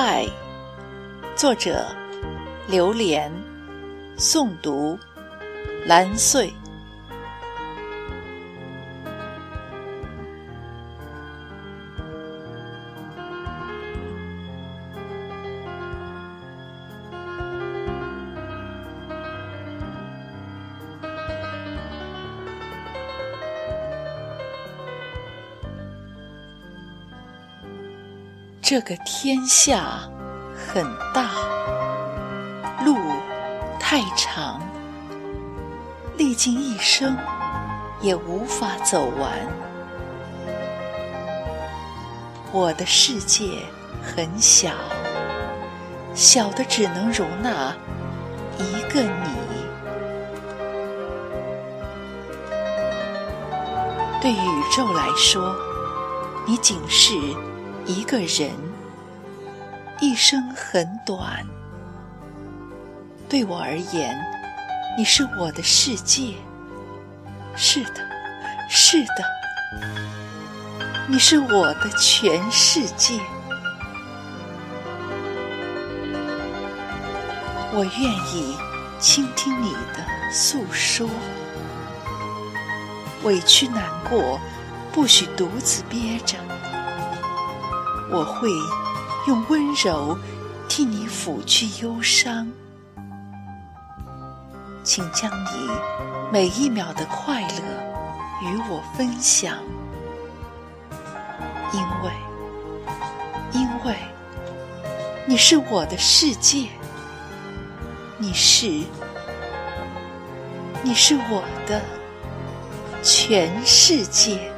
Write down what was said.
爱，作者：榴莲，诵读：蓝穗。这个天下很大，路太长，历尽一生也无法走完。我的世界很小，小的只能容纳一个你。对宇宙来说，你仅是。一个人一生很短，对我而言，你是我的世界。是的，是的，你是我的全世界。我愿意倾听你的诉说，委屈难过，不许独自憋着。我会用温柔替你抚去忧伤，请将你每一秒的快乐与我分享，因为，因为你是我的世界，你是，你是我的全世界。